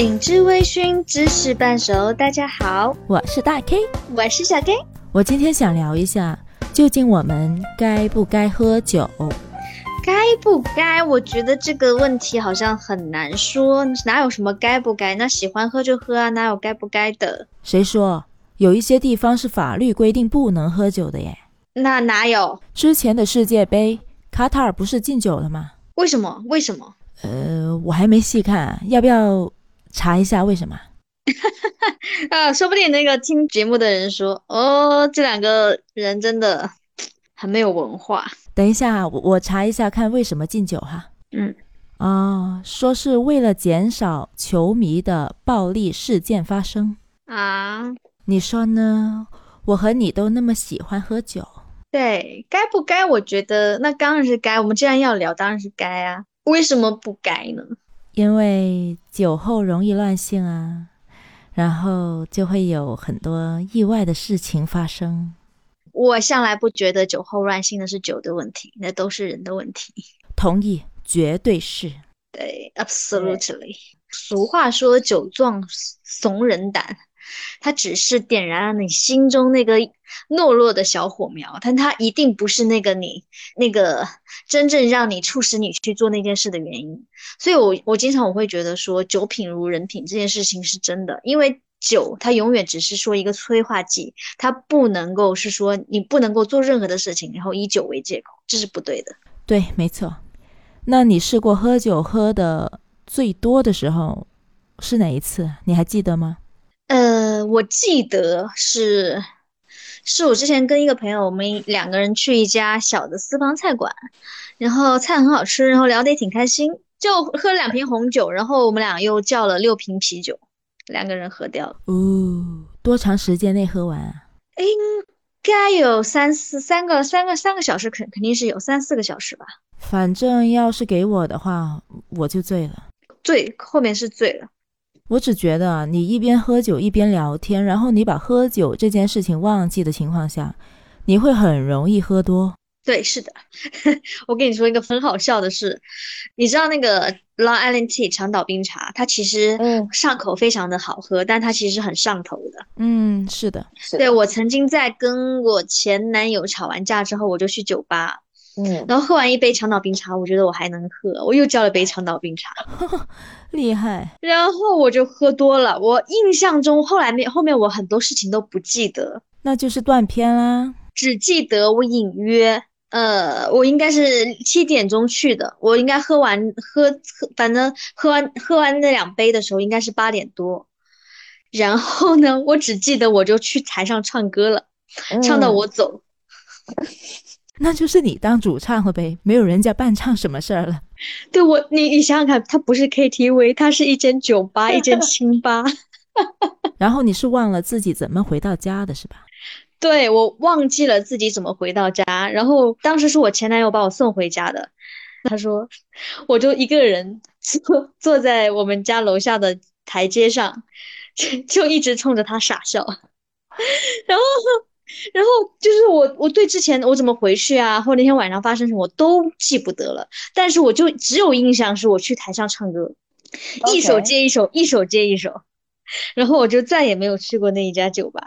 品质微醺，知识半熟。大家好，我是大 K，我是小 K。我今天想聊一下，究竟我们该不该喝酒？该不该？我觉得这个问题好像很难说，哪有什么该不该？那喜欢喝就喝啊，哪有该不该的？谁说？有一些地方是法律规定不能喝酒的耶。那哪有？之前的世界杯，卡塔尔不是禁酒了吗？为什么？为什么？呃，我还没细看，要不要查一下为什么？啊，说不定那个听节目的人说，哦，这两个人真的很没有文化。等一下，我我查一下看为什么禁酒哈。嗯，啊，说是为了减少球迷的暴力事件发生啊。你说呢？我和你都那么喜欢喝酒，对，该不该？我觉得那当然是该。我们既然要聊，当然是该啊。为什么不该呢？因为酒后容易乱性啊，然后就会有很多意外的事情发生。我向来不觉得酒后乱性的是酒的问题，那都是人的问题。同意，绝对是。对，absolutely。俗话说，酒壮怂人胆。它只是点燃了你心中那个懦弱的小火苗，但它一定不是那个你那个真正让你促使你去做那件事的原因。所以，我我经常我会觉得说，酒品如人品这件事情是真的，因为酒它永远只是说一个催化剂，它不能够是说你不能够做任何的事情，然后以酒为借口，这是不对的。对，没错。那你试过喝酒喝的最多的时候是哪一次？你还记得吗？呃，我记得是，是我之前跟一个朋友，我们两个人去一家小的私房菜馆，然后菜很好吃，然后聊得也挺开心，就喝了两瓶红酒，然后我们俩又叫了六瓶啤酒，两个人喝掉了。哦，多长时间内喝完？应该有三四三个三个三个小时，肯肯定是有三四个小时吧。反正要是给我的话，我就醉了。醉，后面是醉了。我只觉得你一边喝酒一边聊天，然后你把喝酒这件事情忘记的情况下，你会很容易喝多。对，是的。我跟你说一个很好笑的事，你知道那个 Long Island Tea 长岛冰茶，它其实上口非常的好喝，但它其实很上头的。嗯，是的。对我曾经在跟我前男友吵完架之后，我就去酒吧。嗯，然后喝完一杯长岛冰茶，我觉得我还能喝，我又叫了杯长岛冰茶，厉害。然后我就喝多了，我印象中后来面后面我很多事情都不记得，那就是断片啦。只记得我隐约，呃，我应该是七点钟去的，我应该喝完喝喝，反正喝完喝完那两杯的时候应该是八点多。然后呢，我只记得我就去台上唱歌了，唱到我走。那就是你当主唱了呗，没有人家伴唱什么事儿了。对我，你你想想看，它不是 KTV，它是一间酒吧，一间清吧。然后你是忘了自己怎么回到家的是吧？对，我忘记了自己怎么回到家。然后当时是我前男友把我送回家的。他说，我就一个人坐坐在我们家楼下的台阶上，就一直冲着他傻笑。然后。然后就是我，我对之前我怎么回去啊，或那天晚上发生什么我都记不得了。但是我就只有印象是我去台上唱歌，一首接一首，一首接一首。然后我就再也没有去过那一家酒吧。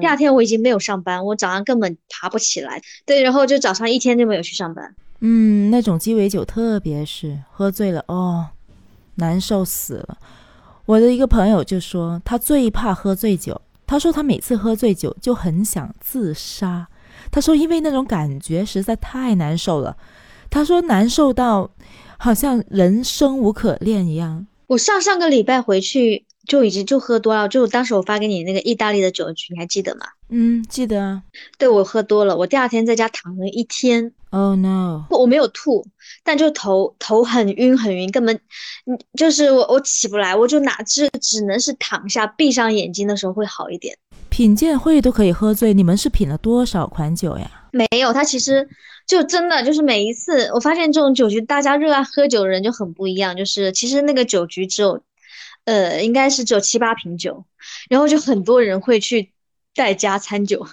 第二天我已经没有上班，我早上根本爬不起来。对，然后就早上一天就没有去上班。嗯，那种鸡尾酒特别是喝醉了哦，难受死了。我的一个朋友就说他最怕喝醉酒。他说他每次喝醉酒就很想自杀。他说因为那种感觉实在太难受了。他说难受到好像人生无可恋一样。我上上个礼拜回去就已经就喝多了，就当时我发给你那个意大利的酒局，你还记得吗？嗯，记得啊。对我喝多了，我第二天在家躺了一天。Oh no！我没有吐，但就头头很晕很晕，根本，嗯，就是我我起不来，我就哪只只能是躺下，闭上眼睛的时候会好一点。品鉴会都可以喝醉，你们是品了多少款酒呀？没有，他其实就真的就是每一次，我发现这种酒局大家热爱喝酒的人就很不一样，就是其实那个酒局只有，呃，应该是只有七八瓶酒，然后就很多人会去带加餐酒。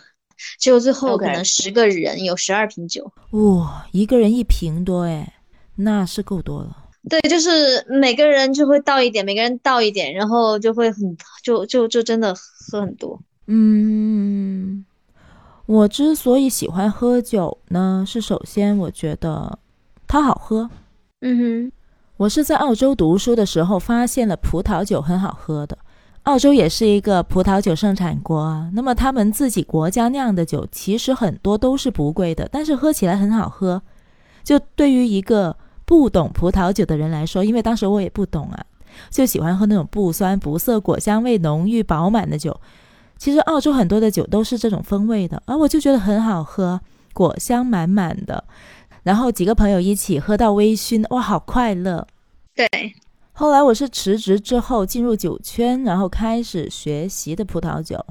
只有最后可能十个人有十二瓶酒，哇，一个人一瓶多哎，那是够多了。对，就是每个人就会倒一点，每个人倒一点，然后就会很就就就真的喝很多。嗯，我之所以喜欢喝酒呢，是首先我觉得它好喝。嗯哼，我是在澳洲读书的时候发现了葡萄酒很好喝的。澳洲也是一个葡萄酒盛产国啊，那么他们自己国家酿的酒其实很多都是不贵的，但是喝起来很好喝。就对于一个不懂葡萄酒的人来说，因为当时我也不懂啊，就喜欢喝那种不酸不涩、果香味浓郁饱满的酒。其实澳洲很多的酒都是这种风味的，而我就觉得很好喝，果香满满的。然后几个朋友一起喝到微醺，哇，好快乐。对。后来我是辞职之后进入酒圈，然后开始学习的葡萄酒。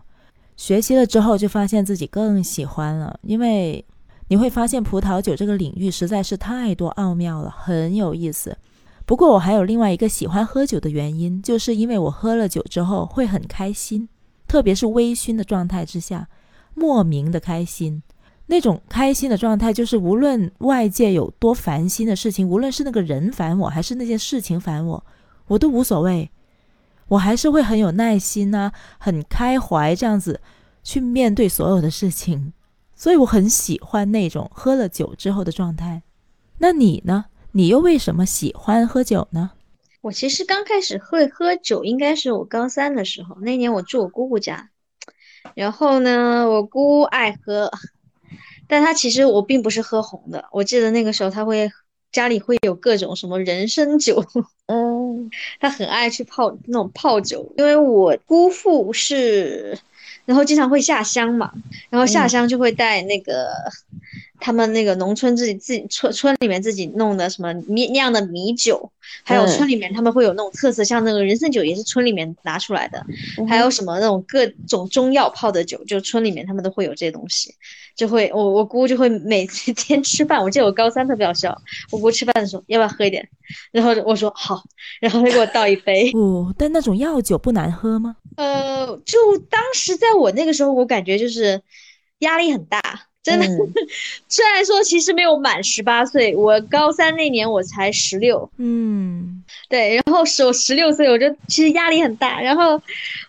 学习了之后，就发现自己更喜欢了，因为你会发现葡萄酒这个领域实在是太多奥妙了，很有意思。不过我还有另外一个喜欢喝酒的原因，就是因为我喝了酒之后会很开心，特别是微醺的状态之下，莫名的开心。那种开心的状态，就是无论外界有多烦心的事情，无论是那个人烦我，还是那件事情烦我。我都无所谓，我还是会很有耐心呐，很开怀这样子去面对所有的事情，所以我很喜欢那种喝了酒之后的状态。那你呢？你又为什么喜欢喝酒呢？我其实刚开始会喝酒，应该是我高三的时候，那年我住我姑姑家，然后呢，我姑爱喝，但她其实我并不是喝红的，我记得那个时候她会。家里会有各种什么人参酒，嗯，他很爱去泡那种泡酒，因为我姑父是，然后经常会下乡嘛，然后下乡就会带那个。他们那个农村自己自己村村里面自己弄的什么米酿的米酒，还有村里面他们会有那种特色，像那个人参酒也是村里面拿出来的，还有什么那种各种中药泡的酒，就村里面他们都会有这些东西，就会我我姑就会每 天吃饭，我记得我高三特别好笑，我姑吃饭的时候要不要喝一点，然后我说好，然后她给我倒一杯。哦，但那种药酒不难喝吗？呃，就当时在我那个时候，我感觉就是压力很大。真的，虽然说其实没有满十八岁，我高三那年我才十六，嗯，对，然后我十六岁，我就其实压力很大，然后。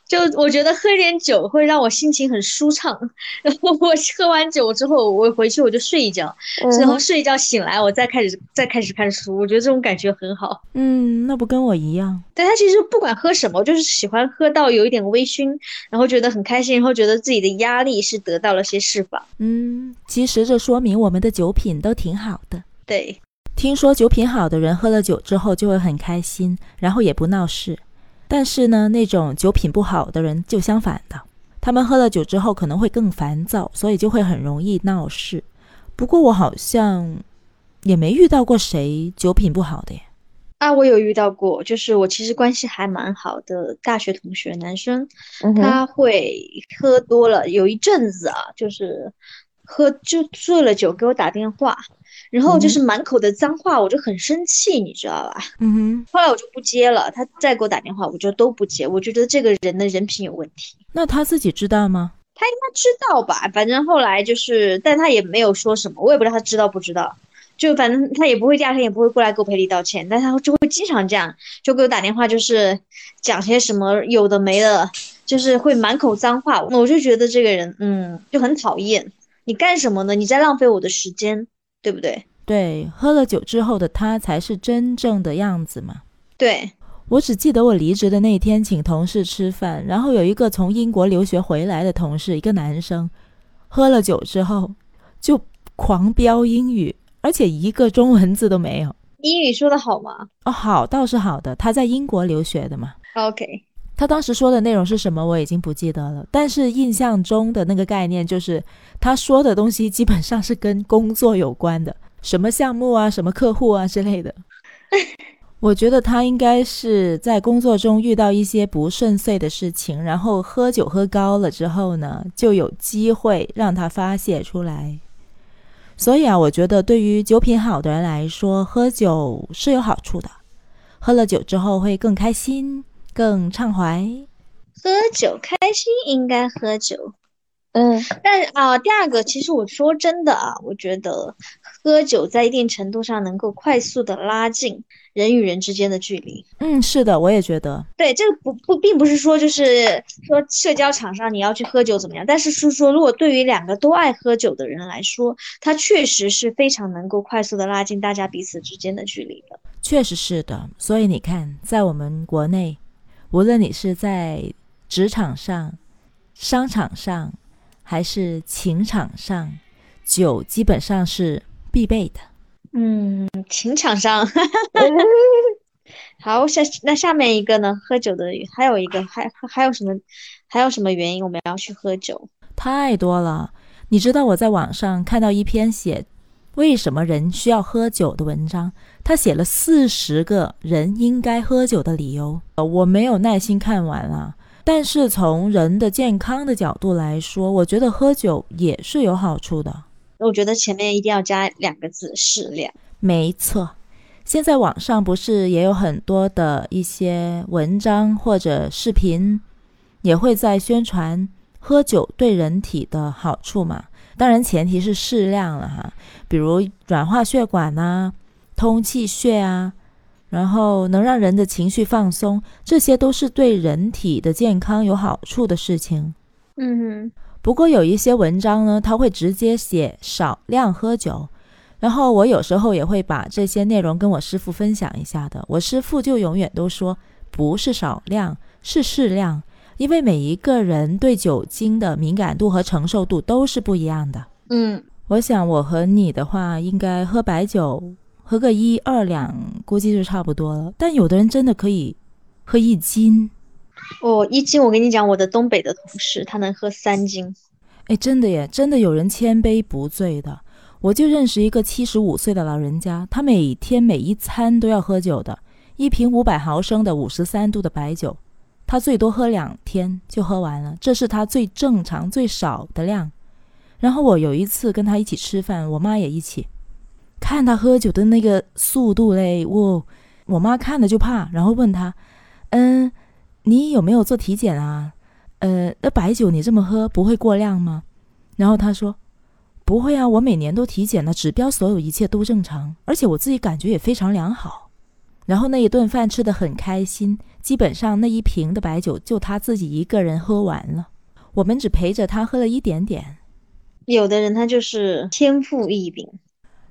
就我觉得喝点酒会让我心情很舒畅，然后我喝完酒之后，我回去我就睡一觉，然后睡一觉醒来，我再开始再开始看书，我觉得这种感觉很好。嗯，那不跟我一样？对他其实不管喝什么，就是喜欢喝到有一点微醺，然后觉得很开心，然后觉得自己的压力是得到了些释放。嗯，其实这说明我们的酒品都挺好的。对，听说酒品好的人喝了酒之后就会很开心，然后也不闹事。但是呢，那种酒品不好的人就相反的，他们喝了酒之后可能会更烦躁，所以就会很容易闹事。不过我好像也没遇到过谁酒品不好的耶。啊，我有遇到过，就是我其实关系还蛮好的大学同学，男生，他会喝多了，有一阵子啊，就是喝就醉了酒给我打电话。然后就是满口的脏话，我就很生气，你知道吧？嗯哼。后来我就不接了，他再给我打电话，我就都不接。我觉得这个人的人品有问题。那他自己知道吗？他应该知道吧？反正后来就是，但他也没有说什么，我也不知道他知道不知道。就反正他也不会，第二天也不会过来给我赔礼道歉，但他就会经常这样，就给我打电话，就是讲些什么有的没的，就是会满口脏话。我就觉得这个人，嗯，就很讨厌。你干什么呢？你在浪费我的时间。对不对？对，喝了酒之后的他才是真正的样子嘛。对，我只记得我离职的那天，请同事吃饭，然后有一个从英国留学回来的同事，一个男生，喝了酒之后就狂飙英语，而且一个中文字都没有。英语说的好吗？哦，好倒是好的，他在英国留学的嘛。OK。他当时说的内容是什么，我已经不记得了。但是印象中的那个概念就是，他说的东西基本上是跟工作有关的，什么项目啊、什么客户啊之类的。我觉得他应该是在工作中遇到一些不顺遂的事情，然后喝酒喝高了之后呢，就有机会让他发泄出来。所以啊，我觉得对于酒品好的人来说，喝酒是有好处的。喝了酒之后会更开心。更畅怀，喝酒开心应该喝酒，嗯，但啊，第二个其实我说真的啊，我觉得喝酒在一定程度上能够快速的拉近 人与人之间的距离。嗯，是的，我也觉得。对，这个不不，并不是说就是说社交场上你要去喝酒怎么样，但是是说，如果对于两个都爱喝酒的人来说，他确实是非常能够快速的拉近大家彼此之间的距离的。确实是的，所以你看，在我们国内，无论你是在职场上、商场上，还是情场上，酒基本上是必备的。嗯，情场上，好，下那下面一个呢？喝酒的还有一个，还还有什么？还有什么原因我们要去喝酒？太多了。你知道我在网上看到一篇写为什么人需要喝酒的文章，他写了四十个人应该喝酒的理由。呃，我没有耐心看完了。但是从人的健康的角度来说，我觉得喝酒也是有好处的。我觉得前面一定要加两个字：适量。没错，现在网上不是也有很多的一些文章或者视频，也会在宣传喝酒对人体的好处嘛？当然前提是适量了哈，比如软化血管呐，通气血啊，然后能让人的情绪放松，这些都是对人体的健康有好处的事情。嗯哼。不过有一些文章呢，他会直接写少量喝酒，然后我有时候也会把这些内容跟我师傅分享一下的。我师傅就永远都说，不是少量，是适量，因为每一个人对酒精的敏感度和承受度都是不一样的。嗯，我想我和你的话，应该喝白酒喝个一二两，估计就差不多了。但有的人真的可以喝一斤。哦，一斤，我跟你讲，我的东北的同事他能喝三斤，哎，真的耶，真的有人千杯不醉的。我就认识一个七十五岁的老人家，他每天每一餐都要喝酒的，一瓶五百毫升的五十三度的白酒，他最多喝两天就喝完了，这是他最正常最少的量。然后我有一次跟他一起吃饭，我妈也一起，看他喝酒的那个速度嘞，我我妈看了就怕，然后问他，嗯。你有没有做体检啊？呃，那白酒你这么喝不会过量吗？然后他说不会啊，我每年都体检了，指标所有一切都正常，而且我自己感觉也非常良好。然后那一顿饭吃得很开心，基本上那一瓶的白酒就他自己一个人喝完了，我们只陪着他喝了一点点。有的人他就是天赋异禀，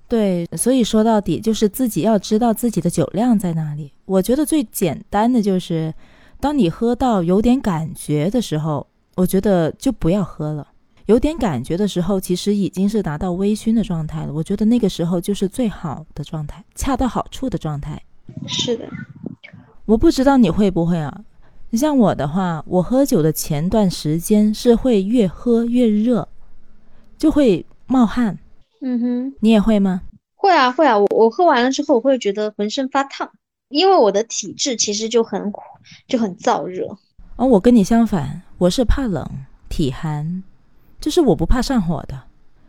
对，所以说到底就是自己要知道自己的酒量在哪里。我觉得最简单的就是。当你喝到有点感觉的时候，我觉得就不要喝了。有点感觉的时候，其实已经是达到微醺的状态了。我觉得那个时候就是最好的状态，恰到好处的状态。是的，我不知道你会不会啊？你像我的话，我喝酒的前段时间是会越喝越热，就会冒汗。嗯哼，你也会吗？会啊，会啊。我我喝完了之后，我会觉得浑身发烫。因为我的体质其实就很就很燥热，而我跟你相反，我是怕冷、体寒，就是我不怕上火的。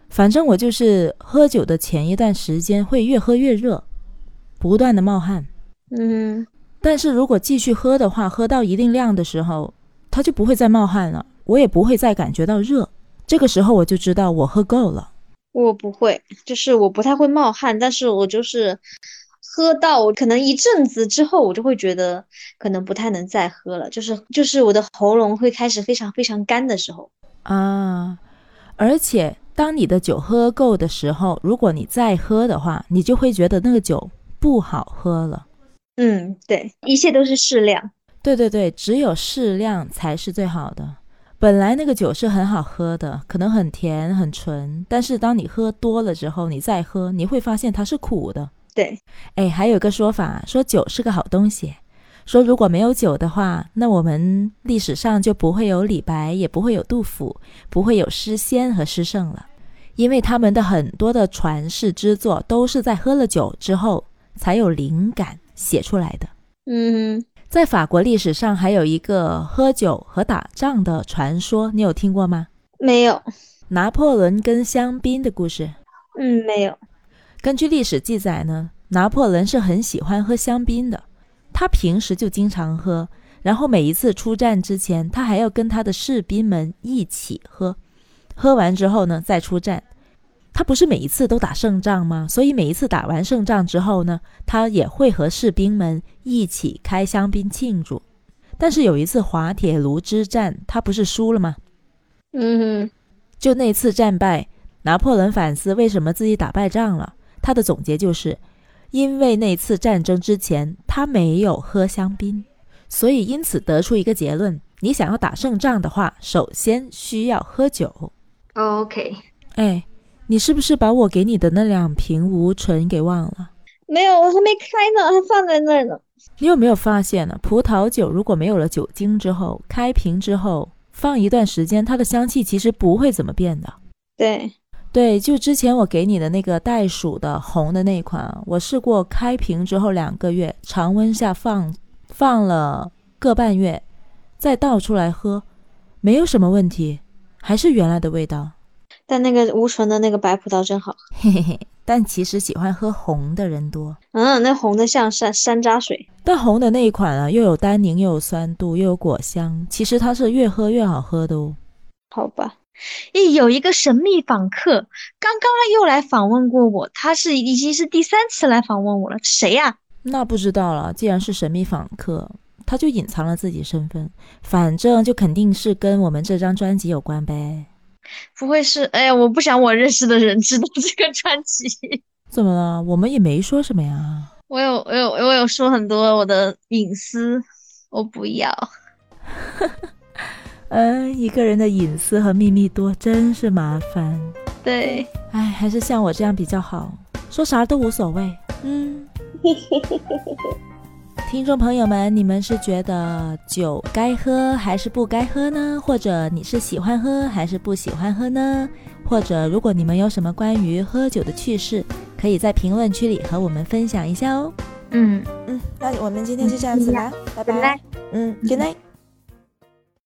反正我就是喝酒的前一段时间会越喝越热，不断的冒汗。嗯，但是如果继续喝的话，喝到一定量的时候，它就不会再冒汗了，我也不会再感觉到热。这个时候我就知道我喝够了。我不会，就是我不太会冒汗，但是我就是。喝到我可能一阵子之后，我就会觉得可能不太能再喝了，就是就是我的喉咙会开始非常非常干的时候啊。而且当你的酒喝够的时候，如果你再喝的话，你就会觉得那个酒不好喝了。嗯，对，一切都是适量。对对对，只有适量才是最好的。本来那个酒是很好喝的，可能很甜很纯，但是当你喝多了之后，你再喝，你会发现它是苦的。对，哎，还有个说法，说酒是个好东西。说如果没有酒的话，那我们历史上就不会有李白，也不会有杜甫，不会有诗仙和诗圣了。因为他们的很多的传世之作，都是在喝了酒之后才有灵感写出来的。嗯，在法国历史上还有一个喝酒和打仗的传说，你有听过吗？没有。拿破仑跟香槟的故事？嗯，没有。根据历史记载呢，拿破仑是很喜欢喝香槟的，他平时就经常喝，然后每一次出战之前，他还要跟他的士兵们一起喝，喝完之后呢再出战。他不是每一次都打胜仗吗？所以每一次打完胜仗之后呢，他也会和士兵们一起开香槟庆祝。但是有一次滑铁卢之战，他不是输了吗？嗯，就那次战败，拿破仑反思为什么自己打败仗了。他的总结就是，因为那次战争之前他没有喝香槟，所以因此得出一个结论：你想要打胜仗的话，首先需要喝酒。OK，哎，你是不是把我给你的那两瓶无醇给忘了？没有，我还没开呢，还放在那儿呢。你有没有发现呢？葡萄酒如果没有了酒精之后，开瓶之后放一段时间，它的香气其实不会怎么变的。对，对，就之前我给你的那个袋鼠的红的那款，我试过开瓶之后两个月，常温下放放了个半月，再倒出来喝，没有什么问题，还是原来的味道。但那个无醇的那个白葡萄真好，嘿嘿嘿。但其实喜欢喝红的人多。嗯，那红的像山山楂水。但红的那一款啊，又有单宁，又有酸度，又有果香，其实它是越喝越好喝的哦。好吧，咦，有一个神秘访客，刚刚又来访问过我，他是已经是第三次来访问我了，谁呀？那不知道了。既然是神秘访客，他就隐藏了自己身份，反正就肯定是跟我们这张专辑有关呗。不会是？哎呀，我不想我认识的人知道这个专辑。怎么了？我们也没说什么呀。我有，我有，我有说很多我的隐私，我不要。嗯，一个人的隐私和秘密多，真是麻烦。对，哎，还是像我这样比较好，说啥都无所谓。嗯。听众朋友们，你们是觉得酒该喝还是不该喝呢？或者你是喜欢喝还是不喜欢喝呢？或者如果你们有什么关于喝酒的趣事，可以在评论区里和我们分享一下哦。嗯嗯，那我们今天就这样子啦，拜拜。嗯，Good night。